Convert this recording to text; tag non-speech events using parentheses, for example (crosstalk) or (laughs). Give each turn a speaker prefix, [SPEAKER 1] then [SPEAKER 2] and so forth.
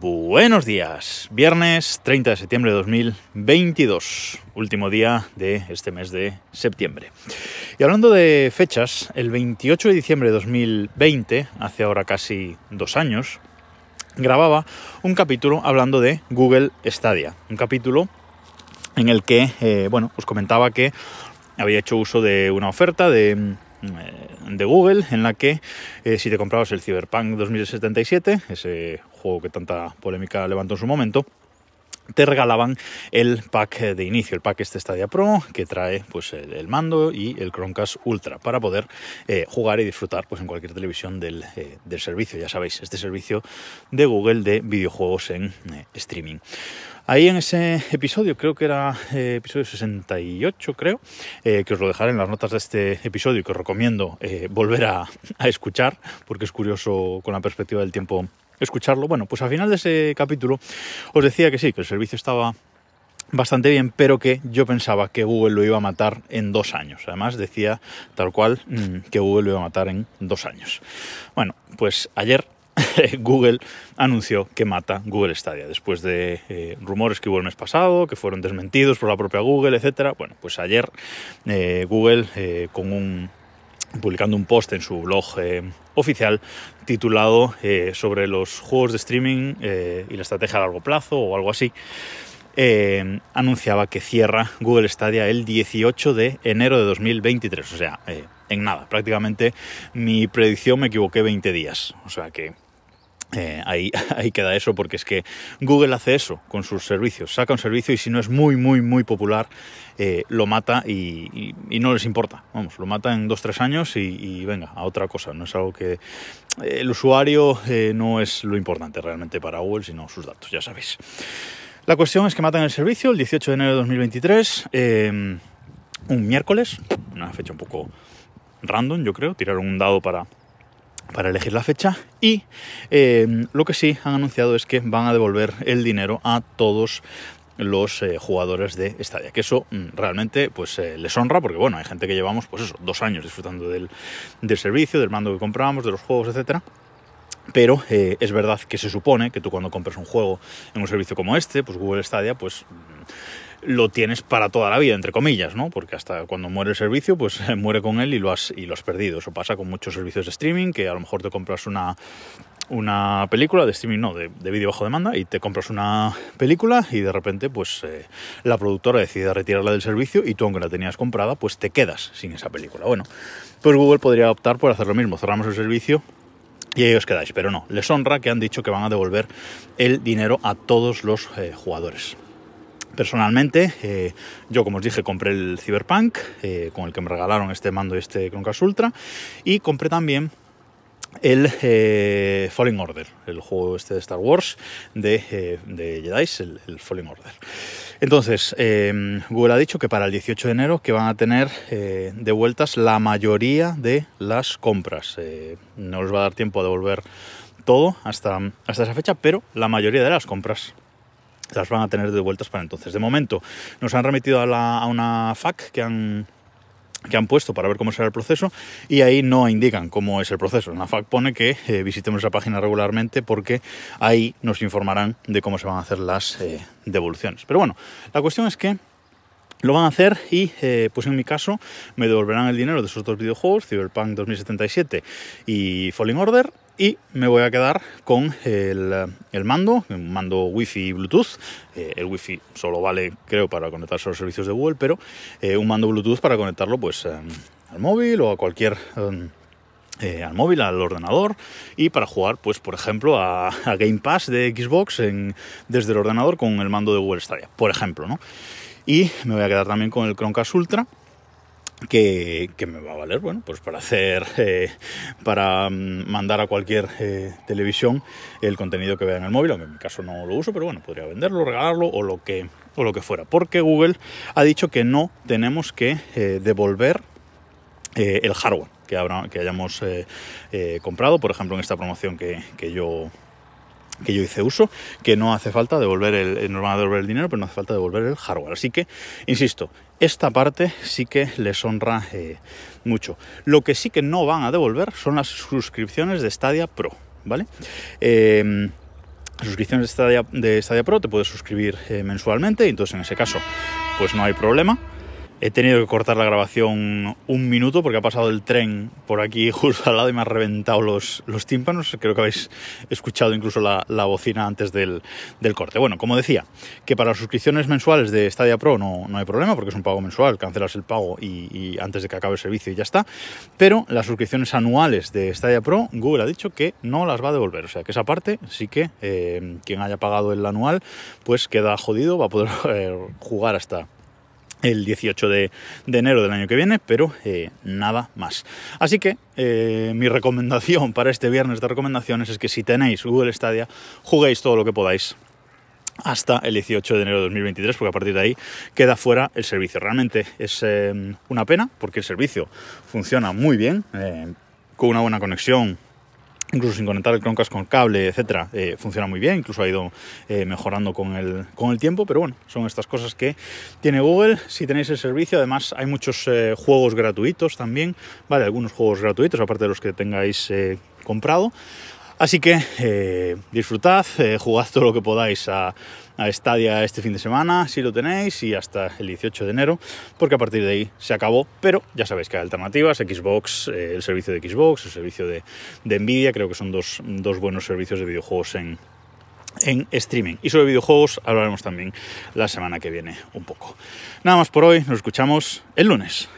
[SPEAKER 1] Buenos días, viernes 30 de septiembre de 2022, último día de este mes de septiembre. Y hablando de fechas, el 28 de diciembre de 2020, hace ahora casi dos años, grababa un capítulo hablando de Google Stadia, un capítulo en el que, eh, bueno, os comentaba que había hecho uso de una oferta de eh, de Google en la que eh, si te comprabas el Cyberpunk 2077, ese juego que tanta polémica levantó en su momento, te regalaban el pack de inicio, el pack este Stadia Pro, que trae pues el, mando y el Chromecast Ultra para poder eh, jugar y disfrutar pues en cualquier televisión del, del, servicio. Ya sabéis, este servicio de Google de videojuegos en streaming. Ahí en ese episodio, creo que era eh, episodio 68, creo, eh, que os lo dejaré en las notas de este episodio y que os recomiendo eh, volver a, escuchar, porque es curioso con la perspectiva del tiempo escucharlo. Bueno, pues al final de ese capítulo os decía que sí, que el servicio estaba bastante bien, pero que yo pensaba que Google lo iba a matar en dos años. Además decía tal cual mm, que Google lo iba a matar en dos años. Bueno, pues ayer (laughs) Google anunció que mata Google Stadia después de eh, rumores que hubo el mes pasado, que fueron desmentidos por la propia Google, etcétera. Bueno, pues ayer eh, Google eh, con un publicando un post en su blog oficial titulado sobre los juegos de streaming y la estrategia a largo plazo o algo así. anunciaba que cierra Google Stadia el 18 de enero de 2023, o sea, en nada, prácticamente mi predicción me equivoqué 20 días, o sea que eh, (laughs) ahí, queda eso, porque es que Google hace eso con sus servicios. Saca un servicio y si no es muy, muy, muy popular, eh, lo mata y, no les importa. Vamos, lo mata en dos, tres años y, venga, a otra cosa. No es algo que eh, el usuario no es lo importante realmente para Google, sino sus datos, ya sabéis. La cuestión es que matan el servicio el 18 de enero de 2023, un miércoles, una fecha un poco random, yo creo. Tiraron un dado para para elegir la fecha y eh, lo que sí han anunciado es que van a devolver el dinero a todos los eh, jugadores de Stadia, que eso mm, realmente pues eh, les honra porque bueno, hay gente que llevamos pues eso, dos años disfrutando del, servicio, del mando que compramos, de los juegos, etcétera. Pero es verdad que se supone que tú cuando compras un juego en un servicio como este, pues Google Stadia, pues lo tienes para toda la vida, entre comillas, ¿no? Porque hasta cuando muere el servicio, pues (laughs) muere con él y lo has, y lo has perdido. Eso pasa con muchos servicios de streaming, que a lo mejor te compras una, una película de streaming, no, de, vídeo bajo demanda, y te compras una película y de repente, pues eh, la productora decide retirarla del servicio y tú, aunque la tenías comprada, pues te quedas sin esa película. Bueno, pues Google podría optar por hacer lo mismo, cerramos el servicio y ahí os quedáis, pero no, les honra que han dicho que van a devolver el dinero a todos los eh, jugadores. Personalmente, eh, yo como os dije, compré el Cyberpunk, eh, con el que me regalaron este mando y este Chromecast Ultra, y compré también el eh, Falling Order, el juego este de Star Wars de, de Jedi, el, Falling Order. Entonces, Google ha dicho que para el 18 de enero que van a tener de vueltas la mayoría de las compras. no les va a dar tiempo a devolver todo hasta, hasta esa fecha, pero la mayoría de las compras las van a tener de vueltas para entonces. De momento nos han remitido a, una FAC que han, que han puesto para ver cómo será el proceso y ahí no indican cómo es el proceso. La FAC pone que eh, visitemos esa página regularmente porque ahí nos informarán de cómo se van a hacer las eh, devoluciones. Pero bueno, la cuestión es que lo van a hacer y, eh, pues en mi caso, me devolverán el dinero de esos dos videojuegos, Cyberpunk 2077 y Falling Order, y me voy a quedar con el, mando, un mando Wi-Fi y Bluetooth. Eh, el Wi-Fi solo vale, creo, para conectarse a los servicios de Google, pero eh, un mando Bluetooth para conectarlo pues al móvil o a cualquier... Em, al móvil, al ordenador y para jugar, pues por ejemplo, a, Game Pass de Xbox desde el ordenador con el mando de Google Stadia, por ejemplo, ¿no? Y me voy a quedar también con el Chromecast Ultra, que, me va a valer, bueno, pues para hacer, (laughs) eh, para mm, mandar a cualquier eh, televisión el contenido que vea en el móvil, aunque en mi caso no lo uso, pero bueno, podría venderlo, regalarlo o lo que, o lo que fuera. Porque Google ha dicho que no tenemos que eh, devolver el hardware que, que hayamos comprado, por ejemplo, en esta promoción que, que yo que yo hice uso, que no hace falta devolver el, eh, devolver el dinero, pero no hace falta devolver el hardware. Así que, insisto, esta parte sí que les honra eh, mucho. Lo que sí que no van a devolver son las suscripciones de Stadia Pro, ¿vale? Em, suscripciones de Stadia, Pro te puedes suscribir eh, mensualmente entonces en ese caso pues no hay problema. He tenido que cortar la grabación un minuto porque ha pasado el tren por aquí (laughs) justo al lado y me ha reventado los, los tímpanos. Creo que habéis escuchado incluso la, la bocina antes del, del, corte. Bueno, como decía, que para las suscripciones mensuales de Stadia Pro no, no hay problema porque es un pago mensual, cancelas el pago y, antes de que acabe el servicio y ya está. Pero las suscripciones anuales de Stadia Pro, Google ha dicho que no las va a devolver. O sea que esa parte sí que eh, quien haya pagado el anual pues queda jodido, va a poder (laughs) eh, jugar hasta el 18 de, enero del año que viene, pero eh, nada más. Así que eh, mi recomendación para este viernes de recomendaciones es que si tenéis Google Stadia, juguéis todo lo que podáis hasta el 18 de enero de 2023, porque a partir de ahí queda fuera el servicio. Realmente es eh, una pena, porque el servicio funciona muy bien, con una buena conexión incluso sin conectar el Chromecast con cable, etcétera, eh, funciona muy bien, incluso ha ido eh, mejorando con el, con el tiempo, pero bueno, son estas cosas que tiene Google. Si tenéis el servicio, además hay muchos eh, juegos gratuitos también, vale, algunos juegos gratuitos, aparte de los que tengáis comprado. Así que eh, disfrutad, eh, jugad todo lo que podáis a, a Stadia este fin de semana, si lo tenéis, y hasta el 18 de enero, porque a partir de ahí se acabó. Pero ya sabéis que hay alternativas, Xbox, eh, el servicio de Xbox, el servicio de, de Nvidia, creo que son dos, dos buenos servicios de videojuegos en, en streaming. Y sobre videojuegos hablaremos también la semana que viene un poco. Nada más por hoy, nos escuchamos el lunes.